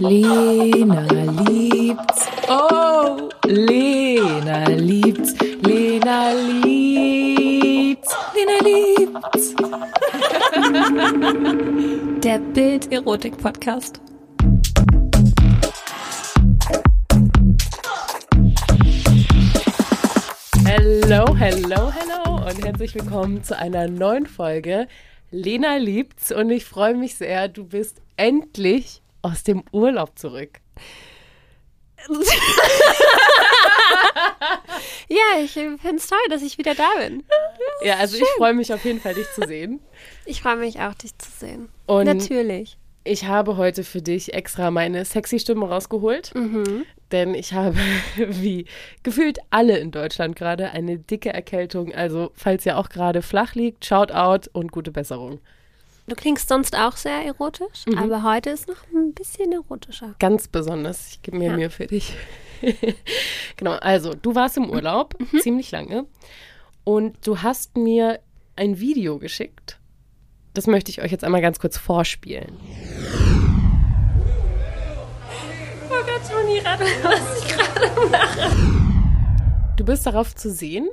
Lena liebt's. Oh, Lena liebt's. Lena liebt's. Lena liebt's. Der Bild-Erotik-Podcast. Hello, hello, hello und herzlich willkommen zu einer neuen Folge. Lena liebt's und ich freue mich sehr, du bist endlich aus dem Urlaub zurück. Ja, ich finde es toll, dass ich wieder da bin. Ja, also ich freue mich auf jeden Fall, dich zu sehen. Ich freue mich auch, dich zu sehen. Und Natürlich. ich habe heute für dich extra meine sexy Stimme rausgeholt, denn ich habe, wie gefühlt alle in Deutschland gerade, eine dicke Erkältung. Also, falls ihr auch gerade flach liegt, shout out und gute Besserung. Du klingst sonst auch sehr erotisch, aber heute ist noch ein bisschen erotischer. Ganz besonders. Ich gebe mir Ja. Mühe für dich. genau, also du warst im Urlaub, ziemlich lange. Und du hast mir ein Video geschickt. Das möchte ich euch jetzt einmal ganz kurz vorspielen. Oh Gott, Toni, rate, was ich gerade mache. Du bist darauf zu sehen,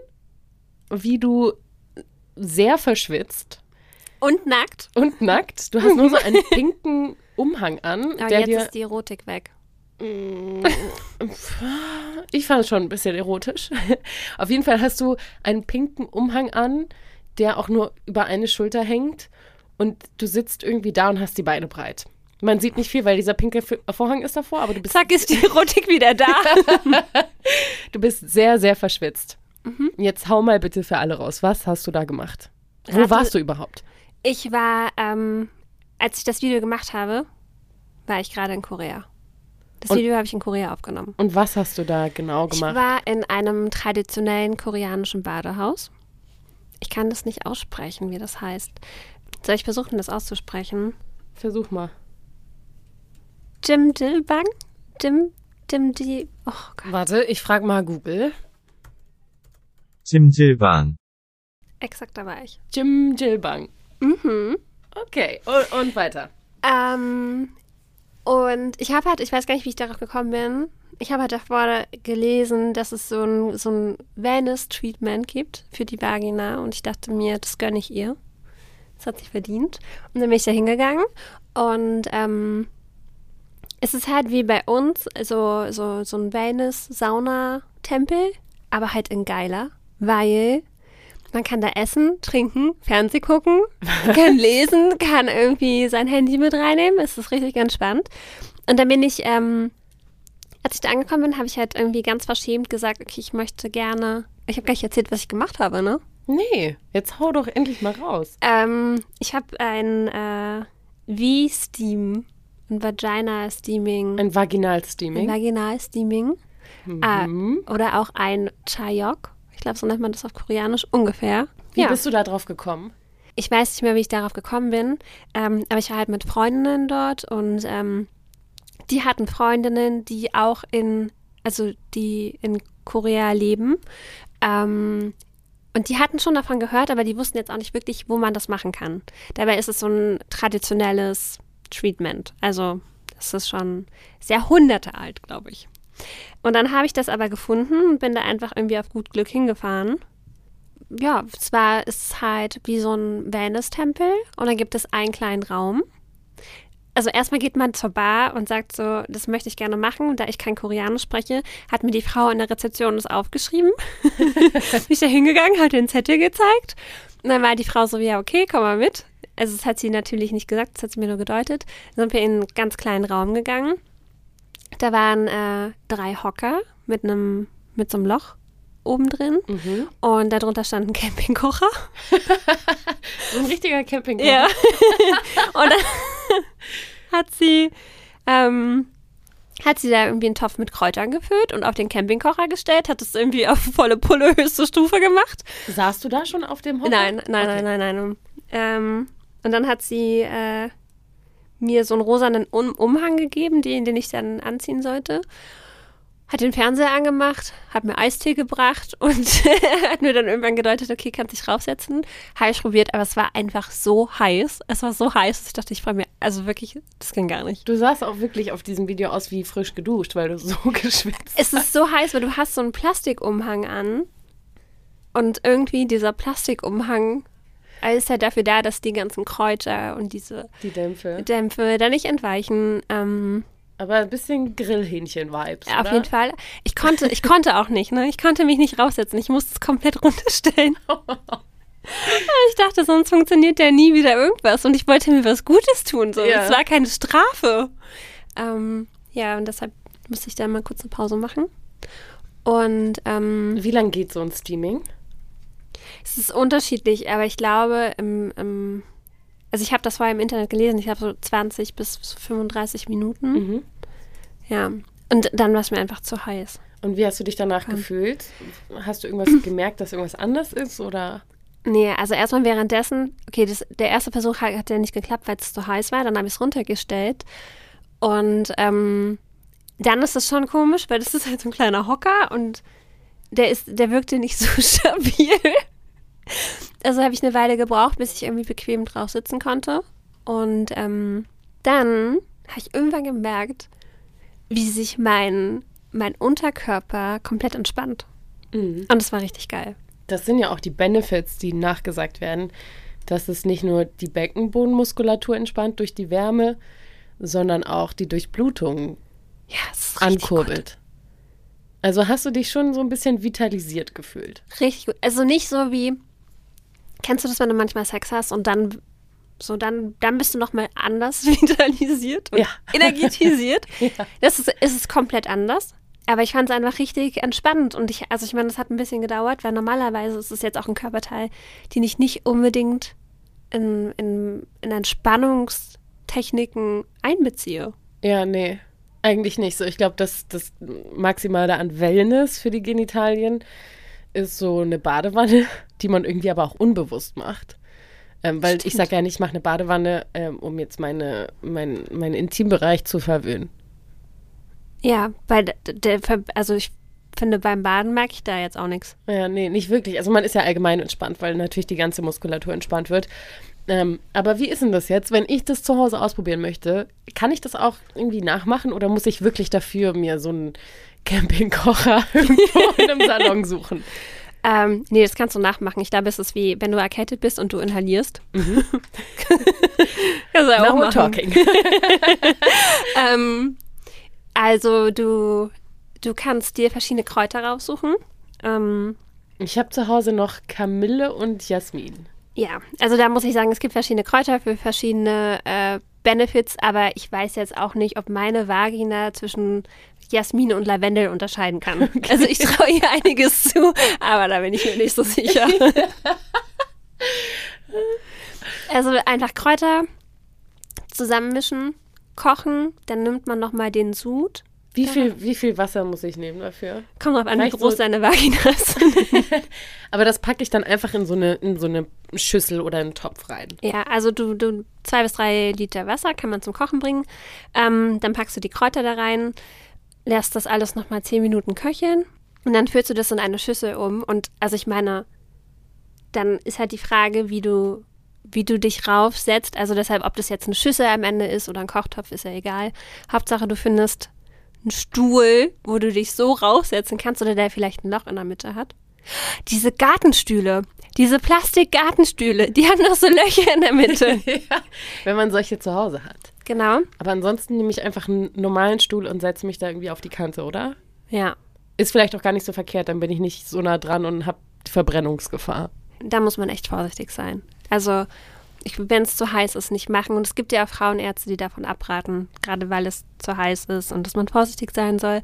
wie du sehr verschwitzt Und nackt. und nackt. Du hast nur so einen pinken Umhang an, Aber der jetzt dir. ist die Erotik weg. Ich fand es schon ein bisschen erotisch. Auf jeden Fall hast du einen pinken Umhang an, der auch nur über eine Schulter hängt und du sitzt irgendwie da und hast die Beine breit. Man sieht nicht viel, weil dieser pinke F- Vorhang ist davor, aber du bist, Zack, ist die Erotik wieder da. du bist sehr, sehr verschwitzt. Mhm. Jetzt hau mal bitte für alle raus. Was hast du da gemacht? Wo Rate- warst du überhaupt? Ich war, ähm, als ich das Video gemacht habe, war ich gerade in Korea. Das und, Video habe ich in Korea aufgenommen. Und was hast du da genau gemacht? Ich war in einem traditionellen koreanischen Badehaus. Ich kann das nicht aussprechen, wie das heißt. Soll ich versuchen, das auszusprechen? Versuch mal. Jim Dilbang? Jim, Jim Di. Oh Gott. Warte, ich frage mal Google. Jim Dilbang. Exakt, da war ich. Jim Dilbang. Mhm. Okay, und, und weiter. Ähm, und ich habe halt, ich weiß gar nicht, wie ich darauf gekommen bin. Ich habe halt davor gelesen, dass es so ein, so ein Wellness-Treatment gibt für die Vagina. Und ich dachte mir, das gönne ich ihr. Das hat sich verdient. Und dann bin ich da hingegangen. Und ähm, es ist halt wie bei uns so, so, so ein Wellness-Sauna-Tempel, aber halt in geiler, weil man kann da essen, trinken, Fernseh gucken, kann lesen, kann irgendwie sein Handy mit reinnehmen. Es ist richtig ganz spannend. Und dann bin ich, ähm, als ich da angekommen bin, habe ich halt irgendwie ganz verschämt gesagt, okay, ich möchte gerne. Ich habe gar nicht erzählt, was ich gemacht habe, ne? Nee, jetzt hau doch endlich mal raus. Ähm, ich habe ein äh, V-Steam, ein Vagina-Steaming, Ein Vaginalsteaming. ein Vaginal-Steaming äh, Mhm. oder auch ein Chayok. Ich glaube, so nennt man das auf Koreanisch ungefähr. Wie ja. bist du da drauf gekommen? ich weiß nicht mehr, wie ich darauf gekommen bin, ähm, aber ich war halt mit Freundinnen dort und ähm, die hatten Freundinnen, die auch in, also die in Korea leben. Ähm, und die hatten schon davon gehört, aber die wussten jetzt auch nicht wirklich, wo man das machen kann. Dabei ist es so ein traditionelles Treatment. Also das ist schon sehr hunderte alt, glaube ich. Und dann habe ich das aber gefunden und bin da einfach irgendwie auf gut Glück hingefahren ja, es war, es ist halt wie so ein Wellness-Tempel und dann gibt es einen kleinen Raum. Also erstmal geht man zur Bar und sagt so, das möchte ich gerne machen. Da ich kein Koreanisch spreche, hat mir die Frau in der Rezeption das aufgeschrieben. Bin ich da hingegangen, hat den Zettel gezeigt. Und dann war die Frau so, ja, okay, komm mal mit. Also das hat sie natürlich nicht gesagt, das hat sie mir nur gedeutet. Dann sind wir in einen ganz kleinen Raum gegangen. Da waren äh, drei Hocker mit einem, mit so einem Loch oben drin. Mhm. Und darunter stand ein Campingkocher. So ein richtiger Camping. Ja. und dann hat sie, ähm, hat sie da irgendwie einen Topf mit Kräutern gefüllt und auf den Campingkocher gestellt, hat es irgendwie auf volle Pulle höchste Stufe gemacht. Saßt du da schon auf dem Hocker? Nein, nein, Okay. nein, nein, nein. Ähm, und dann hat sie äh, mir so einen rosanen um Umhang gegeben, den, den ich dann anziehen sollte. hat den Fernseher angemacht, hat mir Eistee gebracht und hat mir dann irgendwann gedeutet, okay, kannst dich raufsetzen. Habe ich probiert, aber es war einfach so heiß. Es war so heiß, dass ich dachte, ich freue mich, also wirklich, das ging gar nicht. Du sahst auch wirklich auf diesem Video aus wie frisch geduscht, weil du so geschwitzt Es ist so heiß, weil du hast so einen Plastikumhang an und irgendwie dieser Plastikumhang ist ja dafür da, dass die ganzen Kräuter und diese Die Dämpfe. Dämpfe da nicht entweichen. Ähm, Aber ein bisschen Grillhähnchen-Vibes. Auf oder? jeden Fall. Ich konnte, ich konnte auch nicht, ne? Ich konnte mich nicht raussetzen. Ich musste es komplett runterstellen. ich dachte, sonst funktioniert ja nie wieder irgendwas. Und ich wollte mir was Gutes tun. So. Ja. Es war keine Strafe. Ähm, ja, und deshalb musste ich da mal kurz eine Pause machen. Und ähm, Wie lange geht so ein Steaming? Es ist unterschiedlich, aber ich glaube, im, im, also ich habe das vorher im Internet gelesen, ich habe so 20 bis 35 Minuten. Mhm. Ja. Und dann war es mir einfach zu heiß. Und wie hast du dich danach Ähm. gefühlt? Hast du irgendwas gemerkt, dass irgendwas anders ist? Oder? Nee, also erstmal währenddessen, okay, das, der erste Versuch hat, hat ja nicht geklappt, weil es zu heiß war. Dann habe ich es runtergestellt. Und ähm, dann ist es schon komisch, weil das ist halt so ein kleiner Hocker und der ist, der wirkte nicht so stabil. Also habe ich eine Weile gebraucht, bis ich irgendwie bequem drauf sitzen konnte. Und ähm, dann habe ich irgendwann gemerkt, wie sich mein, mein Unterkörper komplett entspannt. Mhm. Und es war richtig geil. Das sind ja auch die Benefits, die nachgesagt werden, dass es nicht nur die Beckenbodenmuskulatur entspannt durch die Wärme, sondern auch die Durchblutung Ja, ankurbelt. Also hast du dich schon so ein bisschen vitalisiert gefühlt. Richtig gut. Also nicht so wie, kennst du das, wenn du manchmal Sex hast und dann so dann, dann bist du nochmal anders vitalisiert und Ja. energetisiert. Ja. Das ist, ist es komplett anders. Aber ich fand es einfach richtig entspannend und ich, also ich meine, das hat ein bisschen gedauert, weil normalerweise ist es jetzt auch ein Körperteil, den ich nicht unbedingt in, in, in Entspannungstechniken einbeziehe. Ja, nee, eigentlich nicht so. Ich glaube, das, das Maximale an Wellness für die Genitalien ist so eine Badewanne, die man irgendwie aber auch unbewusst macht. Ähm, weil ich Stimmt. sage ja nicht, ich mache eine Badewanne, ähm, um jetzt meine, mein, meinen Intimbereich zu verwöhnen. Ja, weil der, also ich finde, beim Baden merke ich da jetzt auch nichts. Ja, nee, nicht wirklich. Also man ist ja allgemein entspannt, weil natürlich die ganze Muskulatur entspannt wird. Ähm, aber wie ist denn das jetzt, wenn ich das zu Hause ausprobieren möchte? Kann ich das auch irgendwie nachmachen oder muss ich wirklich dafür mir so einen Campingkocher irgendwo in einem Salon suchen? Ähm, nee, das kannst du nachmachen. Ich glaube, es ist wie, wenn du erkältet bist und du inhalierst. Kannst du auch Now we're machen. talking. Ähm, also du, du kannst dir verschiedene Kräuter raussuchen. Ähm, Ich habe zu Hause noch Kamille und Jasmin. ja, also da muss ich sagen, es gibt verschiedene Kräuter für verschiedene äh, Benefits, aber ich weiß jetzt auch nicht, ob meine Vagina zwischen Jasmin und Lavendel unterscheiden kann. Also ich traue ihr einiges zu, aber da bin ich mir nicht so sicher. also einfach Kräuter zusammenmischen, kochen, dann nimmt man nochmal den Sud. Wie viel, wie viel Wasser muss ich nehmen dafür? Kommt drauf an, wie groß so- deine Vagina ist. Aber das packe ich dann einfach in so eine, in so eine Schüssel oder einen Topf rein. Ja, also du, du zwei bis drei Liter Wasser kann man zum Kochen bringen. Ähm, dann packst du die Kräuter da rein, lässt das alles nochmal zehn Minuten köcheln und dann führst du das in eine Schüssel um. Und also ich meine, dann ist halt die Frage, wie du, wie du dich raufsetzt. Also deshalb, ob das jetzt eine Schüssel am Ende ist oder ein Kochtopf, ist ja egal. Hauptsache, du findest einen Stuhl, wo du dich so raufsetzen kannst oder der vielleicht ein Loch in der Mitte hat. Diese Gartenstühle, diese Plastikgartenstühle, die haben noch so Löcher in der Mitte. ja, wenn man solche zu Hause hat. Genau. Aber ansonsten nehme ich einfach einen normalen Stuhl und setze mich da irgendwie auf die Kante, oder? Ja. Ist vielleicht auch gar nicht so verkehrt, dann bin ich nicht so nah dran und habe Verbrennungsgefahr. Da muss man echt vorsichtig sein. Also, wenn es zu heiß ist, nicht machen. Und es gibt ja auch Frauenärzte, die davon abraten, gerade weil es zu heiß ist und dass man vorsichtig sein soll.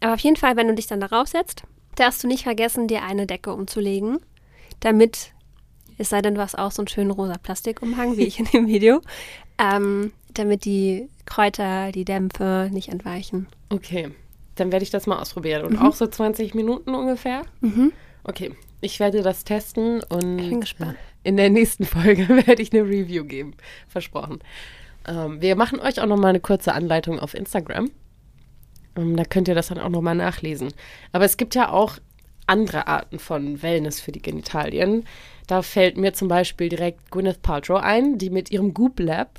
Aber auf jeden Fall, wenn du dich dann darauf setzt, darfst du nicht vergessen, dir eine Decke umzulegen, damit, es sei denn, du hast auch so einen schönen rosa Plastikumhang, wie ich in dem Video, ähm, damit die Kräuter, die Dämpfe nicht entweichen. Okay, dann werde ich das mal ausprobieren. Und auch so 20 Minuten ungefähr? Mhm. Okay, ich werde das testen und in der nächsten Folge werde ich eine Review geben. Versprochen. Ähm, wir machen euch auch noch mal eine kurze Anleitung auf Instagram. Ähm, da könnt ihr das dann auch nochmal nachlesen. Aber es gibt ja auch andere Arten von Wellness für die Genitalien. Da fällt mir zum Beispiel direkt Gwyneth Paltrow ein, die mit ihrem Goop Lab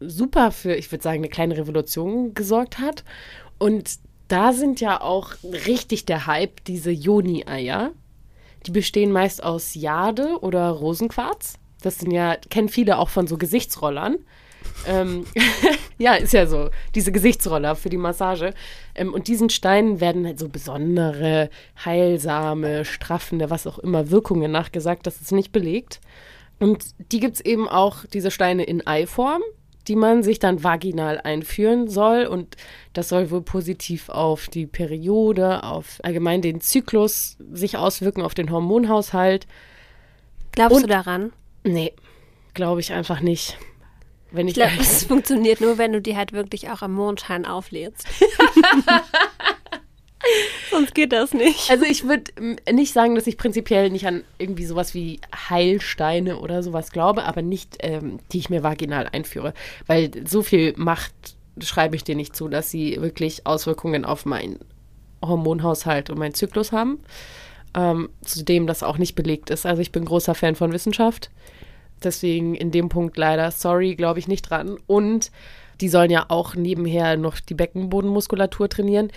super für, ich würde sagen, eine kleine Revolution gesorgt hat. Und da sind ja auch richtig der Hype diese Joni-Eier. Die bestehen meist aus Jade oder Rosenquarz. Das sind ja, kennen viele auch von so Gesichtsrollern. ähm, ja, ist ja so. Diese Gesichtsroller für die Massage. Ähm, und diesen Steinen werden halt so besondere, heilsame, straffende, was auch immer, Wirkungen nachgesagt. Das ist nicht belegt. Und die gibt es eben auch, diese Steine in Eiform die man sich dann vaginal einführen soll. Und das soll wohl positiv auf die Periode, auf allgemein den Zyklus sich auswirken, auf den Hormonhaushalt. Glaubst und, du daran? Nee, glaube ich einfach nicht. Wenn ich, ich glaube, es funktioniert nur, wenn du die halt wirklich auch am Mondschein auflädst. Sonst geht das nicht. Also ich würde nicht sagen, dass ich prinzipiell nicht an irgendwie sowas wie Heilsteine oder sowas glaube, aber nicht, ähm, die ich mir vaginal einführe. Weil so viel Macht schreibe ich dir nicht zu, dass sie wirklich Auswirkungen auf meinen Hormonhaushalt und meinen Zyklus haben. Ähm, zudem das auch nicht belegt ist. Also ich bin großer Fan von Wissenschaft. Deswegen in dem Punkt leider, sorry, glaube ich nicht dran. Und die sollen ja auch nebenher noch die Beckenbodenmuskulatur trainieren.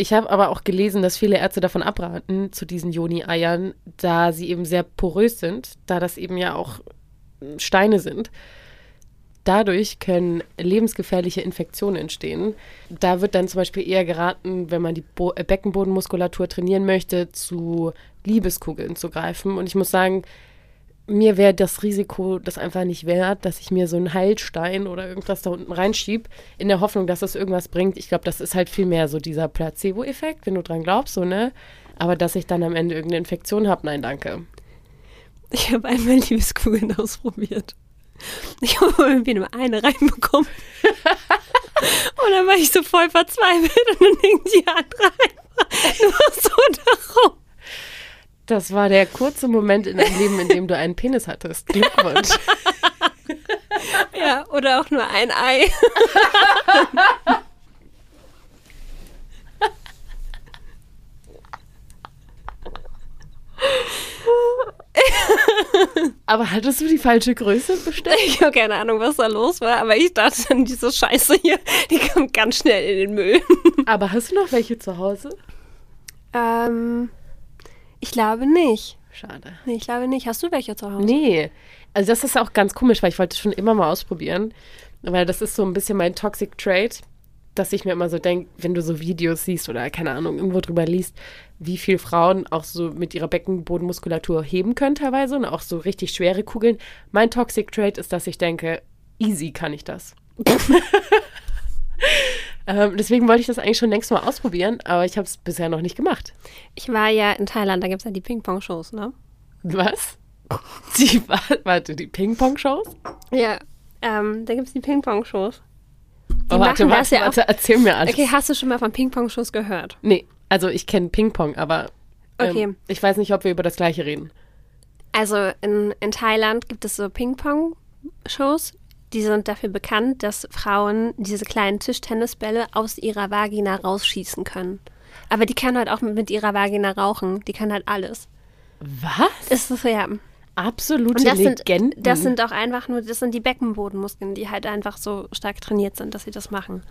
Ich habe aber auch gelesen, dass viele Ärzte davon abraten, zu diesen Joni-Eiern, da sie eben sehr porös sind, da das eben ja auch Steine sind. Dadurch können lebensgefährliche Infektionen entstehen. Da wird dann zum Beispiel eher geraten, wenn man die Bo äh, Beckenbodenmuskulatur trainieren möchte, zu Liebeskugeln zu greifen. Und ich muss sagen, mir wäre das Risiko das einfach nicht wert, dass ich mir so einen Heilstein oder irgendwas da unten reinschiebe, in der Hoffnung, dass das irgendwas bringt. Ich glaube, das ist halt viel mehr so dieser Placebo-Effekt, wenn du dran glaubst, so, ne? Aber dass ich dann am Ende irgendeine Infektion habe, nein, danke. Ich habe einmal Liebeskugeln ausprobiert. Ich habe irgendwie nur eine reinbekommen. und dann war ich so voll verzweifelt und dann hing die andere einfach nur so darum. Das war der kurze Moment in deinem Leben, in dem du einen Penis hattest. Glückwunsch. ja, oder auch nur ein Ei. aber hattest du die falsche Größe bestellt? Ich habe keine Ahnung, was da los war, aber ich dachte dann, diese Scheiße hier, die kommt ganz schnell in den Müll. aber hast du noch welche zu Hause? Ähm, ich glaube nicht. Schade. Nee, ich glaube nicht. Hast du welche zu Hause? Nee. Also das ist auch ganz komisch, weil ich wollte schon immer mal ausprobieren. Weil das ist so ein bisschen mein Toxic Trait, dass ich mir immer so denke, wenn du so Videos siehst oder keine Ahnung, irgendwo drüber liest, wie viele Frauen auch so mit ihrer Beckenbodenmuskulatur heben können teilweise und auch so richtig schwere Kugeln. Mein Toxic Trait ist, dass ich denke, easy kann ich das. Ähm, deswegen wollte ich das eigentlich schon längst mal ausprobieren, aber ich habe es bisher noch nicht gemacht. Ich war ja in Thailand, da gibt es ja die Ping-Pong-Shows, ne? Was? Die, warte, die Ping-Pong-Shows? Ja, ähm, da gibt es die Ping-Pong-Shows. Oh, warte, warte, ja warte, erzähl mir alles. Okay, hast du schon mal von Ping-Pong-Shows gehört? Nee, also ich kenne Ping-Pong, aber ähm, okay. ich weiß nicht, ob wir über das Gleiche reden. Also in, in Thailand gibt es so Ping-Pong-Shows die sind dafür bekannt, dass Frauen diese kleinen Tischtennisbälle aus ihrer Vagina rausschießen können. Aber die kann halt auch mit ihrer Vagina rauchen. Die kann halt alles. Was? Ist das ja. Absolute das Legenden. Sind, das sind auch einfach nur, das sind die Beckenbodenmuskeln, die halt einfach so stark trainiert sind, dass sie das machen.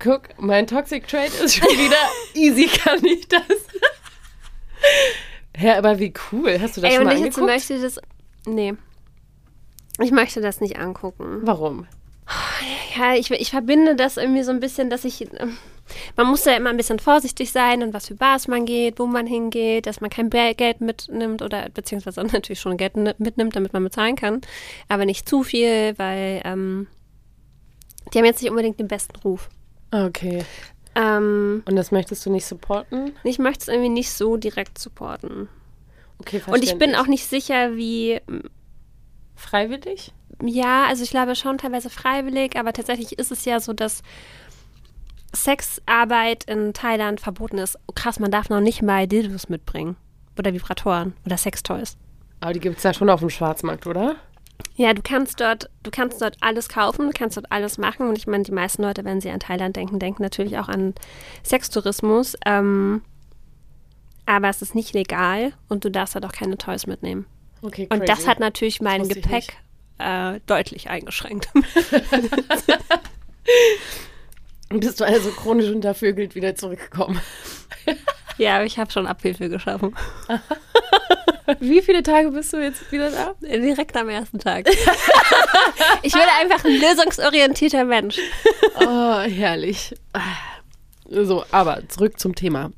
Guck, mein Toxic Trade ist schon wieder easy, kann ich das. ja, aber wie cool. Hast du das Ey, schon mal und ich angeguckt? Jetzt möchte das, nee. Ich möchte das nicht angucken. Warum? Ja, ich, ich verbinde das irgendwie so ein bisschen, dass ich. Ähm, man muss ja immer ein bisschen vorsichtig sein und was für Bars man geht, wo man hingeht, dass man kein Geld mitnimmt oder beziehungsweise natürlich schon Geld mitnimmt, damit man bezahlen kann. Aber nicht zu viel, weil ähm, die haben jetzt nicht unbedingt den besten Ruf. Okay. Ähm, und das möchtest du nicht supporten? Ich möchte es irgendwie nicht so direkt supporten. Okay, Und ich bin auch nicht sicher, wie Freiwillig? Ja, also ich glaube schon teilweise freiwillig, aber tatsächlich ist es ja so, dass Sexarbeit in Thailand verboten ist. Oh, krass, man darf noch nicht mal Dildos mitbringen. Oder Vibratoren oder Sextoys. Aber die gibt es ja schon auf dem Schwarzmarkt, oder? Ja, du kannst dort, du kannst dort alles kaufen, du kannst dort alles machen. Und ich meine, die meisten Leute, wenn sie an Thailand denken, denken natürlich auch an Sextourismus. Ähm, aber es ist nicht legal und du darfst halt auch keine Toys mitnehmen. Okay, Und das hat natürlich mein Gepäck äh, deutlich eingeschränkt. Bist du also chronisch untervögelt wieder zurückgekommen? ja, aber ich habe schon Abhilfe geschaffen. Wie viele Tage bist du jetzt wieder da? Direkt am ersten Tag. ich bin einfach ein lösungsorientierter Mensch. Oh, herrlich. So, aber zurück zum Thema.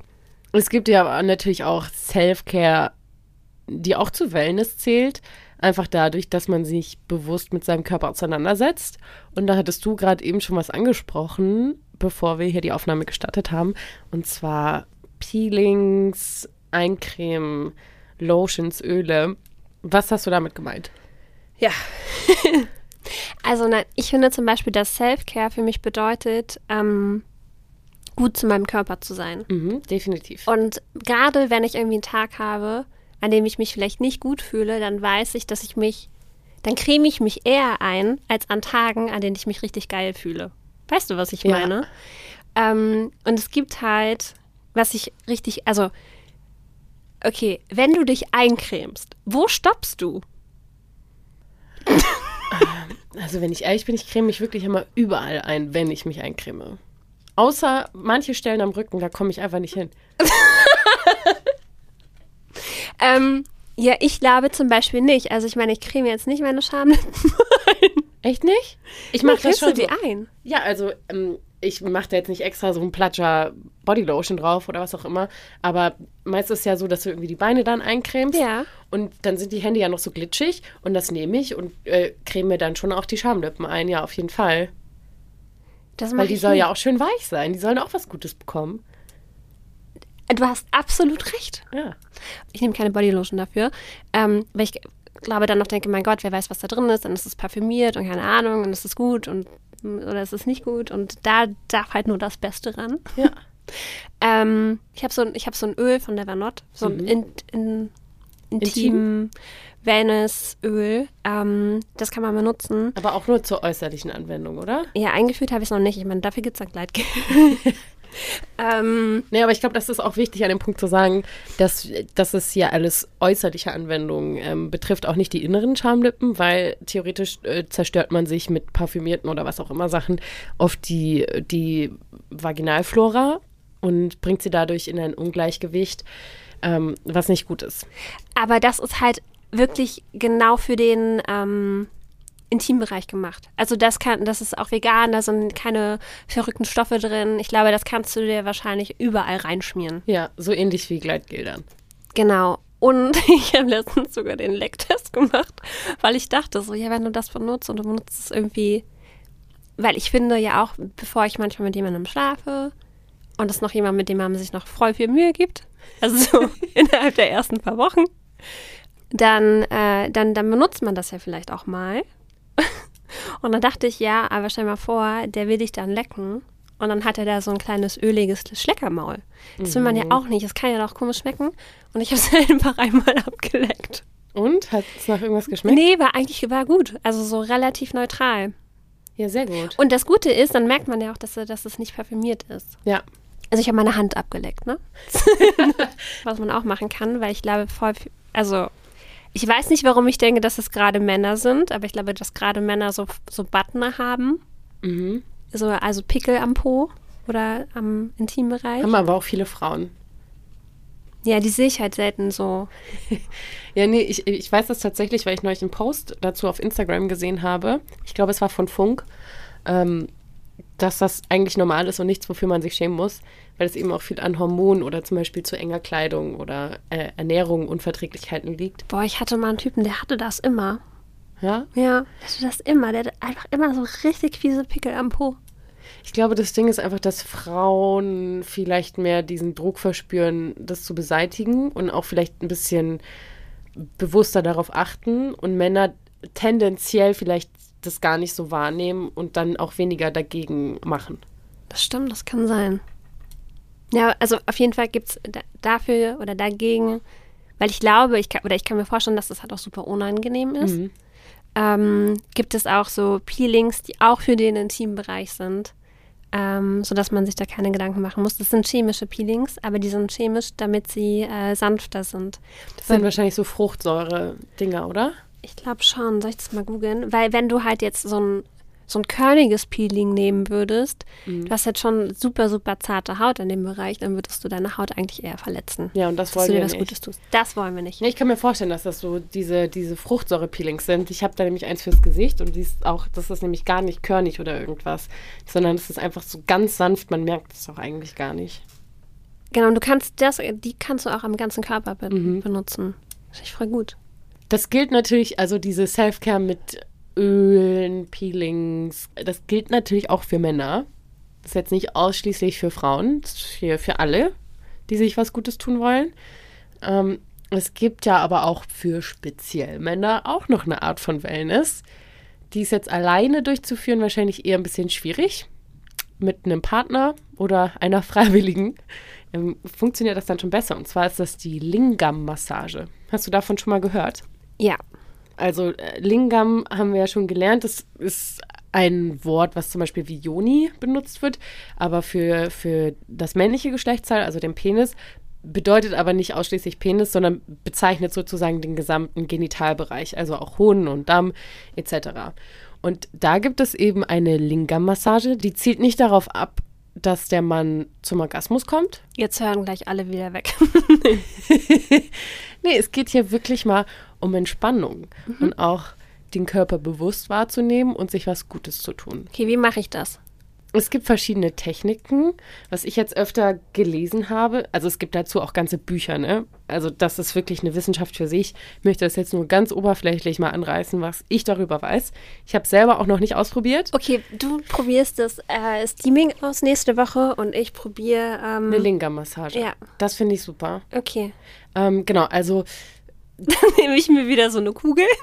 Es gibt ja natürlich auch Self-Care, die auch zu Wellness zählt. Einfach dadurch, dass man sich bewusst mit seinem Körper auseinandersetzt. Und da hattest du gerade eben schon was angesprochen, bevor wir hier die Aufnahme gestartet haben. Und zwar Peelings, Eincremen, Lotions, Öle. Was hast du damit gemeint? Ja. also nein, ich finde zum Beispiel, dass Self-Care für mich bedeutet, ähm, gut zu meinem Körper zu sein. Mhm, definitiv. Und gerade wenn ich irgendwie einen Tag habe, an dem ich mich vielleicht nicht gut fühle, dann weiß ich, dass ich mich, dann creme ich mich eher ein, als an Tagen, an denen ich mich richtig geil fühle. Weißt du, was ich Ja. meine? Ähm, und es gibt halt, was ich richtig, also, okay, wenn du dich eincremst, wo stoppst du? Also, wenn ich ehrlich bin, ich creme mich wirklich immer überall ein, wenn ich mich eincreme. Außer manche Stellen am Rücken, da komme ich einfach nicht hin. Ähm, ja, ich glaube zum Beispiel nicht. Also ich meine, ich creme jetzt nicht meine Schamlippen ein. Echt nicht? Ich mache das Cremst du schon. die So, ein? ja, also ähm, ich mache da jetzt nicht extra so einen Platscher Bodylotion drauf oder was auch immer. Aber meistens ist ja so, dass du irgendwie die Beine dann eincremst. Ja. Und dann sind die Hände ja noch so glitschig. Und das nehme ich und äh, creme mir dann schon auch die Schamlippen ein. Ja, auf jeden Fall. Das Weil die soll nicht. ja auch schön weich sein. Die sollen auch was Gutes bekommen. Du hast absolut recht. Ja. Ich nehme keine Bodylotion dafür, ähm, weil ich glaube dann noch denke, mein Gott, wer weiß, was da drin ist, dann ist es parfümiert und keine Ahnung und es ist gut und oder es ist nicht gut und da darf halt nur das Beste ran. Ja. Ähm, ich habe so, ein- ich hab so ein Öl von Devernot, so ein in, in, intim Wellnessöl. Ähm, das kann man benutzen. Aber auch nur zur äußerlichen Anwendung, oder? Ja, eingeführt habe ich es noch nicht. Ich meine, dafür gibt es ein Gleitgel. ähm, Nee, aber ich glaube, das ist auch wichtig an dem Punkt zu sagen, dass, dass es hier alles äußerliche Anwendungen ähm, betrifft, auch nicht die inneren Schamlippen, weil theoretisch äh, zerstört man sich mit parfümierten oder was auch immer Sachen oft die, die Vaginalflora und bringt sie dadurch in ein Ungleichgewicht, ähm, was nicht gut ist. aber das ist halt wirklich genau für den ähm, Intimbereich gemacht. Also das kann, das ist auch vegan, da sind keine verrückten Stoffe drin. Ich glaube, das kannst du dir wahrscheinlich überall reinschmieren. Ja, so ähnlich wie Gleitgel Genau. Und ich habe letztens sogar den Lecktest gemacht, weil ich dachte so, ja, wenn du das benutzt und du benutzt es irgendwie, weil ich finde ja auch, bevor ich manchmal mit jemandem schlafe und es noch jemand, mit dem man sich noch voll viel Mühe gibt, also so innerhalb der ersten paar Wochen, dann, äh, dann, dann benutzt man das ja vielleicht auch mal. Und dann dachte ich, ja, aber stell mal vor, der will dich dann lecken und dann hat er da so ein kleines öliges Schleckermaul. Das will man ja auch nicht. Das kann ja doch komisch schmecken. Und ich habe es einfach einmal abgeleckt. Und? Hat es nach irgendwas geschmeckt? Nee, war eigentlich war gut. Also so relativ neutral. Ja, sehr gut. Und das Gute ist, dann merkt man ja auch, dass, dass es nicht parfümiert ist. Ja. Also ich habe meine Hand abgeleckt, ne? Was man auch machen kann, weil ich glaube, voll, also ich weiß nicht, warum ich denke, dass es gerade Männer sind, aber ich glaube, dass gerade Männer so, so Butner haben. Mhm. So, also Pickel am Po oder am Intimbereich. Haben aber auch viele Frauen. Ja, die sehe ich halt selten so. Ja, nee, ich, ich weiß das tatsächlich, weil ich neulich einen Post dazu auf Instagram gesehen habe. Ich glaube, es war von Funk, ähm, dass das eigentlich normal ist und nichts, wofür man sich schämen muss, weil es eben auch viel an Hormonen oder zum Beispiel zu enger Kleidung oder äh, Ernährung, Unverträglichkeiten liegt. Boah, ich hatte mal einen Typen, der hatte das immer. Ja, Ja, der hatte das immer. Der hatte einfach immer so richtig fiese Pickel am Po. ich glaube, das Ding ist einfach, dass Frauen vielleicht mehr diesen Druck verspüren, das zu beseitigen und auch vielleicht ein bisschen bewusster darauf achten und Männer tendenziell vielleicht das gar nicht so wahrnehmen und dann auch weniger dagegen machen. Das stimmt, das kann sein. Ja, also auf jeden Fall gibt es da, dafür oder dagegen, weil ich glaube, ich kann, oder ich kann mir vorstellen, dass das halt auch super unangenehm ist. ähm, gibt es auch so Peelings, die auch für den Intimbereich sind, ähm, sodass man sich da keine Gedanken machen muss. Das sind chemische Peelings, aber die sind chemisch, damit sie äh, sanfter sind. Das sind wahrscheinlich so Fruchtsäure-Dinger, oder? Ich glaube schon. Soll ich das mal googeln? Weil wenn du halt jetzt so ein so ein körniges Peeling nehmen würdest, Mhm. du hast jetzt schon super, super zarte Haut in dem Bereich, dann würdest du deine Haut eigentlich eher verletzen. Ja, und das wollen wir was nicht. Gutes tust. Das wollen wir nicht. Ja, ich kann mir vorstellen, dass das so diese, diese Fruchtsäure-Peelings sind. Ich habe da nämlich eins fürs Gesicht und die ist auch, das ist nämlich gar nicht körnig oder irgendwas, sondern es ist einfach so ganz sanft. Man merkt es auch eigentlich gar nicht. Genau, und du kannst das, die kannst du auch am ganzen Körper be Mhm. benutzen. Das ist echt voll gut. Das gilt natürlich, also diese Self-Care mit Ölen, Peelings, das gilt natürlich auch für Männer. Das ist jetzt nicht ausschließlich für Frauen, das ist für, für alle, die sich was Gutes tun wollen. Ähm, es gibt ja aber auch für speziell Männer auch noch eine Art von Wellness. Die ist jetzt alleine durchzuführen wahrscheinlich eher ein bisschen schwierig. Mit einem Partner oder einer Freiwilligen ähm, funktioniert das dann schon besser. Und zwar ist das die Lingam-Massage. Hast du davon schon mal gehört? Ja. Also äh, Lingam haben wir ja schon gelernt, das ist ein Wort, was zum Beispiel wie Yoni benutzt wird, aber für, für das männliche Geschlechtsteil, also den Penis, bedeutet aber nicht ausschließlich Penis, sondern bezeichnet sozusagen den gesamten Genitalbereich, also auch Hoden und Damm etc. Und da gibt es eben eine Lingam-Massage, die zielt nicht darauf ab, dass der Mann zum Orgasmus kommt, Jetzt hören gleich alle wieder weg. nee, es geht hier wirklich mal um Entspannung und auch den Körper bewusst wahrzunehmen und sich was Gutes zu tun. Okay, wie mache ich das? Es gibt verschiedene Techniken, was ich jetzt öfter gelesen habe. Also es gibt dazu auch ganze Bücher, ne? Also das ist wirklich eine Wissenschaft für sich. Ich möchte das jetzt nur ganz oberflächlich mal anreißen, was ich darüber weiß. Ich habe selber auch noch nicht ausprobiert. Okay, du probierst das äh, Steaming aus nächste Woche und ich probiere. Ähm, Eine Lingam-Massage. Ja. Das finde ich super. okay. Ähm, genau, also Dann nehme ich mir wieder so eine Kugel.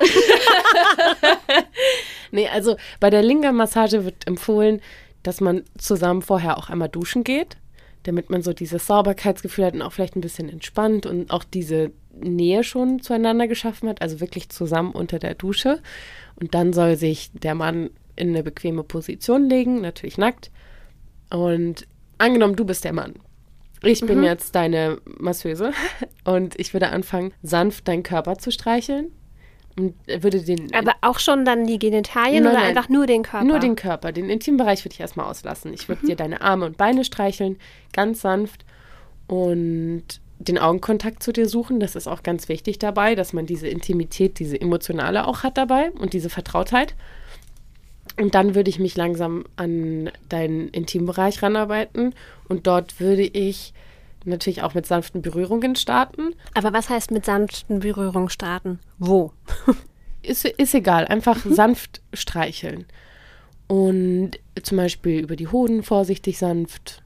Nee, also bei der Lingam-Massage wird empfohlen, dass man zusammen vorher auch einmal duschen geht, damit man so dieses Sauberkeitsgefühl hat und auch vielleicht ein bisschen entspannt und auch diese Nähe schon zueinander geschaffen hat, also wirklich zusammen unter der Dusche. Und dann soll sich der Mann in eine bequeme Position legen, natürlich nackt. Und angenommen, du bist der Mann. Ich bin jetzt deine Masseuse und ich würde anfangen, sanft deinen Körper zu streicheln und würde den Aber auch schon dann die Genitalien Nein, oder nein. einfach nur den Körper? nur den Körper, den Intimbereich würde ich erstmal auslassen. Ich würde dir deine Arme und Beine streicheln, ganz sanft und den Augenkontakt zu dir suchen. Das ist auch ganz wichtig dabei, dass man diese Intimität, diese emotionale auch hat dabei und diese Vertrautheit. Und dann würde ich mich langsam an deinen Intimbereich ranarbeiten und dort würde ich natürlich auch mit sanften Berührungen starten. Aber was heißt mit sanften Berührungen starten? Wo? Ist, ist egal, einfach sanft streicheln. Und zum Beispiel über die Hoden vorsichtig sanft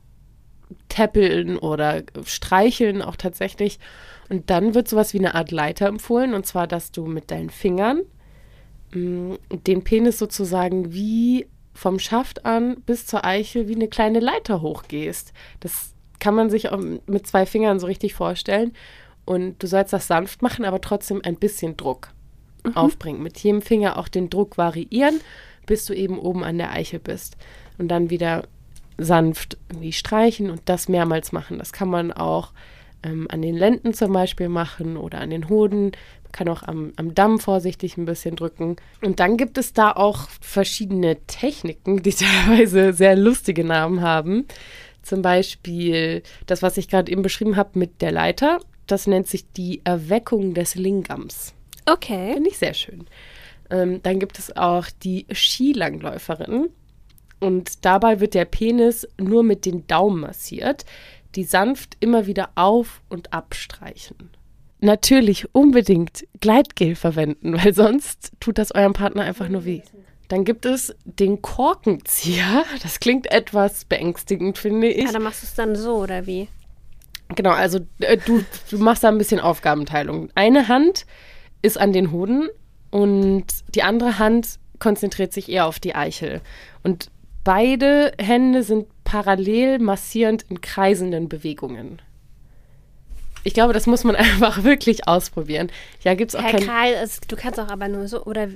täppeln oder streicheln auch tatsächlich. Und dann wird sowas wie eine Art Leiter empfohlen. Und zwar, dass du mit deinen Fingern mh, den Penis sozusagen wie vom Schaft an bis zur Eichel wie eine kleine Leiter hochgehst. Das kann man sich auch mit zwei Fingern so richtig vorstellen. Und du sollst das sanft machen, aber trotzdem ein bisschen Druck aufbringen. Mit jedem Finger auch den Druck variieren, bis du eben oben an der Eichel bist. Und dann wieder sanft irgendwie streichen und das mehrmals machen. Das kann man auch ähm, an den Lenden zum Beispiel machen oder an den Hoden. Man kann auch am, am Damm vorsichtig ein bisschen drücken. Und dann gibt es da auch verschiedene Techniken, die teilweise sehr lustige Namen haben. Zum Beispiel das, was ich gerade eben beschrieben habe mit der Leiter. Das nennt sich die Erweckung des Lingams. Okay. Finde ich sehr schön. Ähm, dann gibt es auch die Skilangläuferin. Und dabei wird der Penis nur mit den Daumen massiert, die sanft immer wieder auf- und abstreichen. Natürlich unbedingt Gleitgel verwenden, weil sonst tut das eurem Partner einfach nur weh. Dann gibt es den Korkenzieher. Das klingt etwas beängstigend, finde ich. Ja, dann machst du es dann so, oder wie? Genau, also äh, du, du machst da ein bisschen Aufgabenteilung. Eine Hand ist an den Hoden und die andere Hand konzentriert sich eher auf die Eichel. Und beide Hände sind parallel massierend in kreisenden Bewegungen. Ich glaube, das muss man einfach wirklich ausprobieren. Ja, gibt es auch Herr kein. Karl, es, du kannst auch aber nur so, oder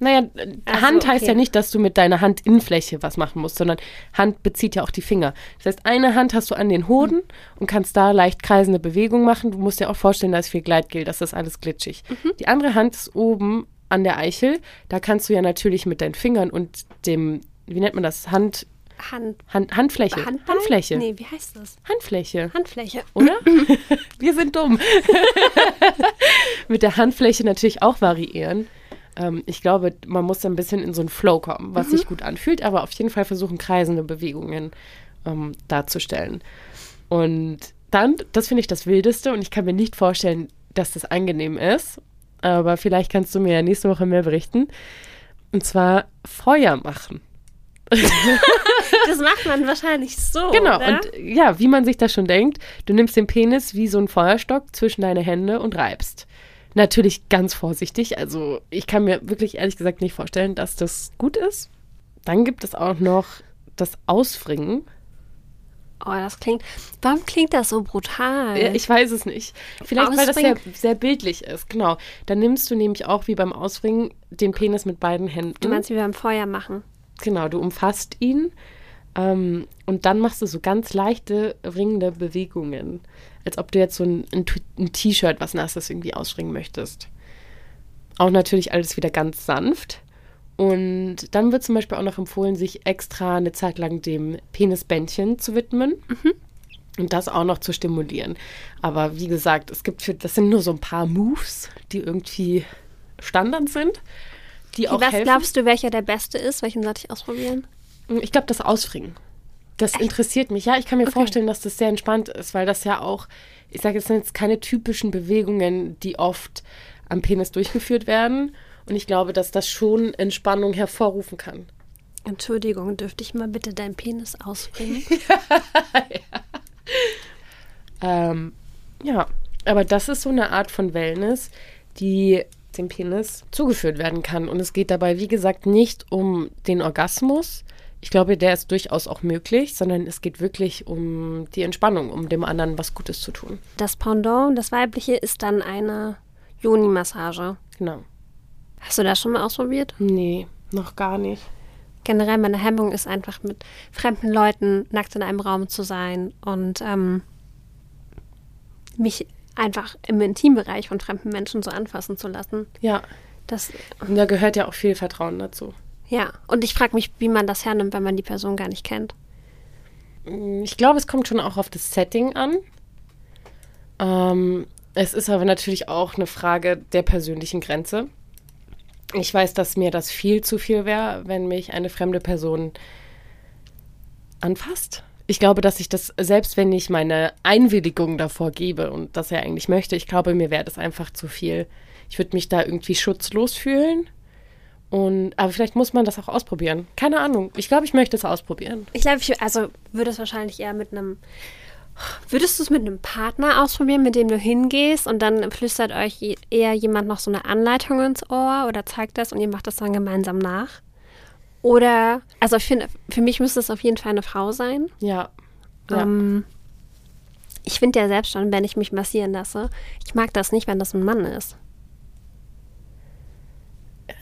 Naja, Ach so, Hand heißt okay. ja nicht, dass du mit deiner Handinnenfläche was machen musst, sondern Hand bezieht ja auch die Finger. Das heißt, eine Hand hast du an den Hoden und kannst da leicht kreisende Bewegungen machen. Du musst dir auch vorstellen, da ist viel Gleitgel, das ist alles glitschig. Die andere Hand ist oben an der Eichel. Da kannst du ja natürlich mit deinen Fingern und dem, wie nennt man das, Hand, Hand, Hand, Handfläche. Handball? Handfläche. Nee, wie heißt das? Handfläche. Handfläche. Oder? Wir sind dumm. Mit der Handfläche natürlich auch variieren. Ähm, ich glaube, man muss da ein bisschen in so einen Flow kommen, was sich gut anfühlt, aber auf jeden Fall versuchen, kreisende Bewegungen ähm, darzustellen. Und dann, das finde ich das Wildeste und ich kann mir nicht vorstellen, dass das angenehm ist. Aber vielleicht kannst du mir ja nächste Woche mehr berichten. Und zwar Feuer machen. Das macht man wahrscheinlich so. Genau, oder? und ja, wie man sich das schon denkt, du nimmst den Penis wie so einen Feuerstock zwischen deine Hände und reibst. Natürlich ganz vorsichtig, also ich kann mir wirklich ehrlich gesagt nicht vorstellen, dass das gut ist. Dann gibt es auch noch das Ausfringen. Oh, das klingt. Warum klingt das so brutal? Ja, ich weiß es nicht. Vielleicht, weil das sehr, Ausfringen? sehr bildlich ist, genau. Dann nimmst du nämlich auch wie beim Ausfringen den Penis mit beiden Händen. du meinst, wie beim Feuer machen? Genau, du umfasst ihn ähm, und dann machst du so ganz leichte, ringende Bewegungen. Als ob du jetzt so ein, ein, T-Shirt, was nasses, irgendwie ausspringen möchtest. Auch natürlich alles wieder ganz sanft. Und dann wird zum Beispiel auch noch empfohlen, sich extra eine Zeit lang dem Penisbändchen zu widmen. Und das auch noch zu stimulieren. Aber wie gesagt, es gibt für, das sind nur so ein paar Moves, die irgendwie Standard sind. Die auch Was helfen. glaubst du, welcher der beste ist? Welchen sollte ich ausprobieren? Ich glaube, das Ausfringen. Das interessiert mich. Ja, ich kann mir vorstellen, dass das sehr entspannt ist, weil das ja auch, ich sage, es sind jetzt keine typischen Bewegungen, die oft am Penis durchgeführt werden. Und ich glaube, dass das schon Entspannung hervorrufen kann. Entschuldigung, dürfte ich mal bitte deinen Penis ausbringen? Ähm, ja, aber das ist so eine Art von Wellness, die dem Penis zugeführt werden kann. Und es geht dabei, wie gesagt, nicht um den Orgasmus. Ich glaube, der ist durchaus auch möglich, sondern es geht wirklich um die Entspannung, um dem anderen was Gutes zu tun. Das Pendant, das weibliche, ist dann eine Joni-Massage. Genau. Hast du das schon mal ausprobiert? Nee, noch gar nicht. Generell meine Hemmung ist einfach mit fremden Leuten nackt in einem Raum zu sein und ähm, mich einfach im Intimbereich von fremden Menschen so anfassen zu lassen. Ja, Das, und da gehört ja auch viel Vertrauen dazu. Ja. Und ich frage mich, wie man das hernimmt, wenn man die Person gar nicht kennt. Ich glaube, es kommt schon auch auf das Setting an. Ähm, es ist aber natürlich auch eine Frage der persönlichen Grenze. Ich weiß, dass mir das viel zu viel wäre, wenn mich eine fremde Person anfasst. Ich glaube, dass ich das, selbst wenn ich meine Einwilligung davor gebe und das er eigentlich möchte, ich glaube, mir wäre das einfach zu viel. Ich würde mich da irgendwie schutzlos fühlen. Und, aber vielleicht muss man das auch ausprobieren. Keine Ahnung. Ich glaube, ich möchte es ausprobieren. Ich glaube, ich also würde es wahrscheinlich eher mit einem. Würdest du es mit einem Partner ausprobieren, mit dem du hingehst und dann flüstert euch eher jemand noch so eine Anleitung ins Ohr oder zeigt das und ihr macht das dann gemeinsam nach? Oder, also ich finde, für mich müsste es auf jeden Fall eine Frau sein. Ja. ja. Ähm, ich finde ja selbst schon, wenn ich mich massieren lasse, ich mag das nicht, wenn das ein Mann ist.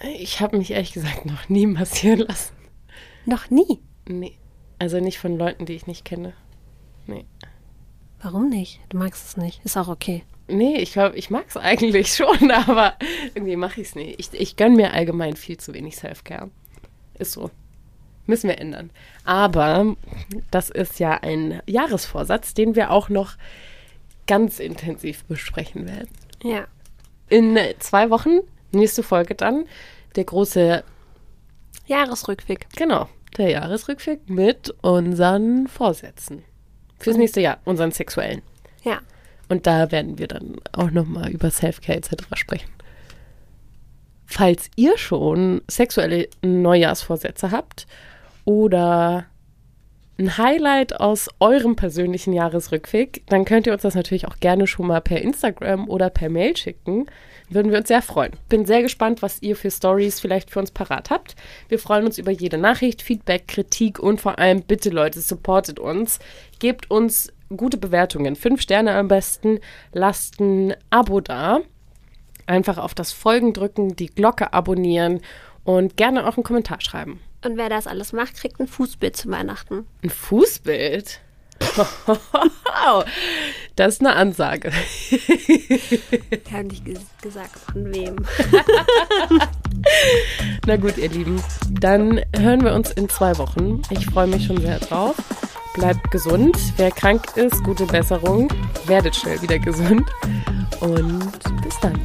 Ich habe mich ehrlich gesagt noch nie massieren lassen. Noch nie. Nee. Also nicht von Leuten, die ich nicht kenne. Nee. Warum nicht? Du magst es nicht. Ist auch okay. Nee, ich glaube, ich mag es eigentlich schon, aber irgendwie mache ich es nicht. Ich, ich gönne mir allgemein viel zu wenig Self-Care. Ist so. Müssen wir ändern. Aber das ist ja ein Jahresvorsatz, den wir auch noch ganz intensiv besprechen werden. Ja. In zwei Wochen, nächste Folge dann, der große Jahresrückblick. Genau, der Jahresrückblick mit unseren Vorsätzen. Fürs nächste Jahr, unseren sexuellen. Ja. Und da werden wir dann auch nochmal über Self-Care etc. sprechen. Falls ihr schon sexuelle Neujahrsvorsätze habt oder ein Highlight aus eurem persönlichen Jahresrückblick, dann könnt ihr uns das natürlich auch gerne schon mal per Instagram oder per Mail schicken. Würden wir uns sehr freuen. Bin sehr gespannt, was ihr für Stories vielleicht für uns parat habt. Wir freuen uns über jede Nachricht, Feedback, Kritik und vor allem bitte Leute, supportet uns. Gebt uns gute Bewertungen. Fünf Sterne am besten. Lasst ein Abo da. Einfach auf das Folgen drücken, die Glocke abonnieren Und gerne auch einen Kommentar schreiben. Und wer das alles macht, kriegt ein Fußbild zu Weihnachten. Ein Fußbild? Das ist eine Ansage. Ich habe nicht ges gesagt, von wem. Na gut, ihr Lieben, dann hören wir uns in zwei Wochen. Ich freue mich schon sehr drauf. Bleibt gesund. Wer krank ist, gute Besserung. Werdet schnell wieder gesund. Und bis dann.